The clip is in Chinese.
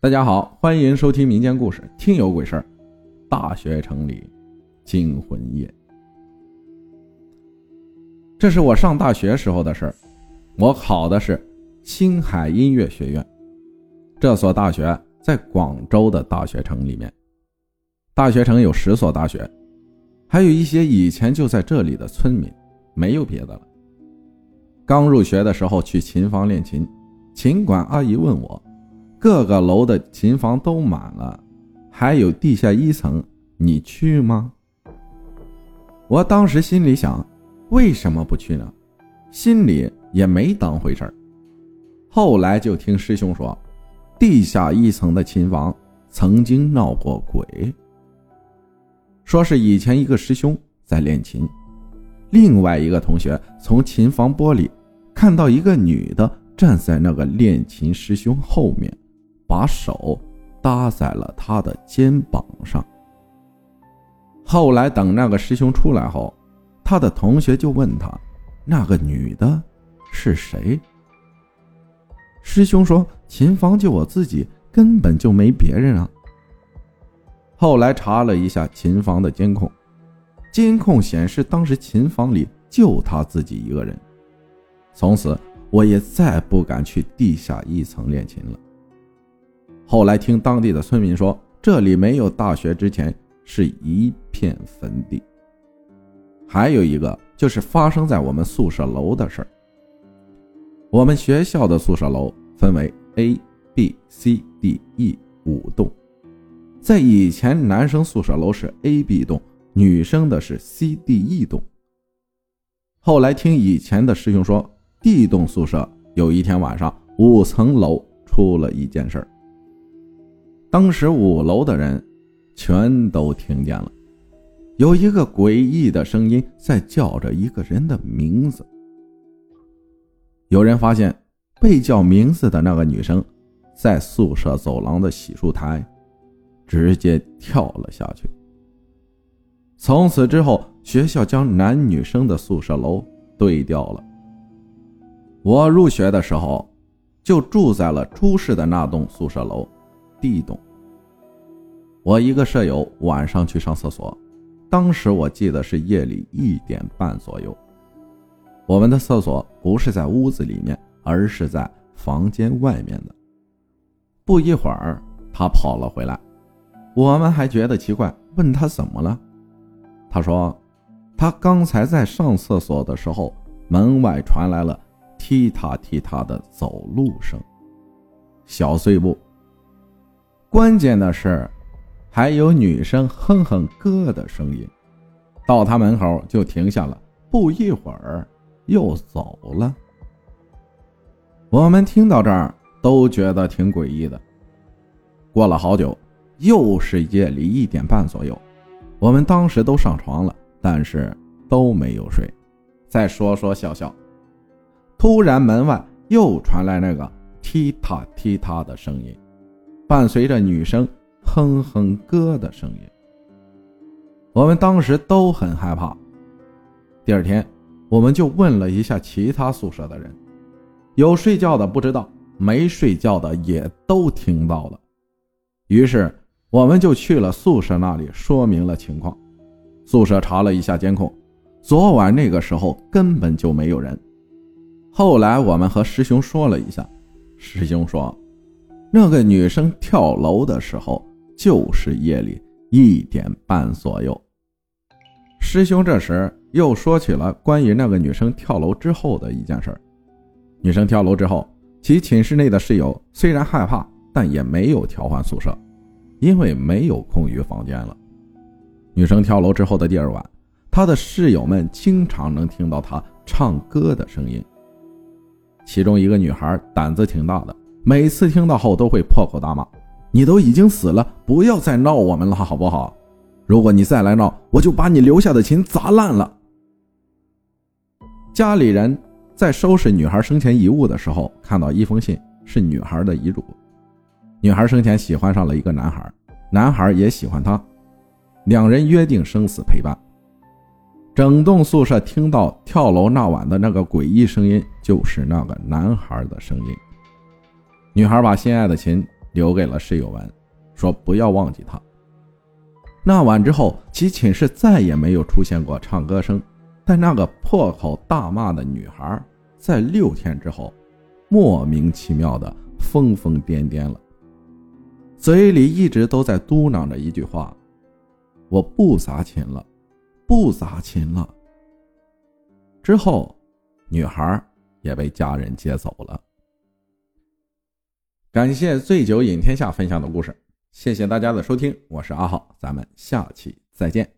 大家好，欢迎收听民间故事《听有鬼事。儿》。大学城里惊魂夜，这是我上大学时候的事儿。我考的是青海音乐学院，这所大学在广州的大学城里面。大学城有十所大学，还有一些以前就在这里的村民，没有别的了。刚入学的时候去琴房练琴，琴管阿姨问我。各个楼的琴房都满了，还有地下一层，你去吗？我当时心里想，为什么不去呢？心里也没当回事儿。后来就听师兄说，地下一层的琴房曾经闹过鬼，说是以前一个师兄在练琴，另外一个同学从琴房玻璃看到一个女的站在那个练琴师兄后面。把手搭在了他的肩膀上。后来等那个师兄出来后，他的同学就问他：“那个女的是谁？”师兄说：“琴房就我自己，根本就没别人啊。”后来查了一下琴房的监控，监控显示当时琴房里就他自己一个人。从此，我也再不敢去地下一层练琴了。后来听当地的村民说，这里没有大学之前是一片坟地。还有一个就是发生在我们宿舍楼的事儿。我们学校的宿舍楼分为 A、B、C、D、E 五栋，在以前男生宿舍楼是 A、B 栋，女生的是 C、D、E 栋。后来听以前的师兄说，D 栋宿舍有一天晚上五层楼出了一件事儿。当时五楼的人全都听见了，有一个诡异的声音在叫着一个人的名字。有人发现被叫名字的那个女生，在宿舍走廊的洗漱台直接跳了下去。从此之后，学校将男女生的宿舍楼对调了。我入学的时候就住在了出事的那栋宿舍楼。地洞。我一个舍友晚上去上厕所，当时我记得是夜里一点半左右。我们的厕所不是在屋子里面，而是在房间外面的。不一会儿，他跑了回来，我们还觉得奇怪，问他怎么了。他说，他刚才在上厕所的时候，门外传来了踢踏踢踏的走路声，小碎步。关键的是，还有女生哼哼歌的声音。到他门口就停下了，不一会儿又走了。我们听到这儿都觉得挺诡异的。过了好久，又是夜里一点半左右，我们当时都上床了，但是都没有睡，在说说笑笑。突然门外又传来那个踢踏踢踏的声音。伴随着女生哼哼歌的声音，我们当时都很害怕。第二天，我们就问了一下其他宿舍的人，有睡觉的不知道，没睡觉的也都听到了。于是，我们就去了宿舍那里，说明了情况。宿舍查了一下监控，昨晚那个时候根本就没有人。后来，我们和师兄说了一下，师兄说。那个女生跳楼的时候，就是夜里一点半左右。师兄这时又说起了关于那个女生跳楼之后的一件事女生跳楼之后，其寝室内的室友虽然害怕，但也没有调换宿舍，因为没有空余房间了。女生跳楼之后的第二晚，她的室友们经常能听到她唱歌的声音。其中一个女孩胆子挺大的。每次听到后都会破口大骂：“你都已经死了，不要再闹我们了，好不好？如果你再来闹，我就把你留下的琴砸烂了。”家里人在收拾女孩生前遗物的时候，看到一封信，是女孩的遗嘱。女孩生前喜欢上了一个男孩，男孩也喜欢她，两人约定生死陪伴。整栋宿舍听到跳楼那晚的那个诡异声音，就是那个男孩的声音。女孩把心爱的琴留给了室友们，说不要忘记他。那晚之后，其寝室再也没有出现过唱歌声，但那个破口大骂的女孩，在六天之后，莫名其妙的疯疯癫癫了，嘴里一直都在嘟囔着一句话：“我不砸琴了，不砸琴了。”之后，女孩也被家人接走了。感谢醉酒饮天下分享的故事。谢谢大家的收听，我是阿浩，咱们下期再见。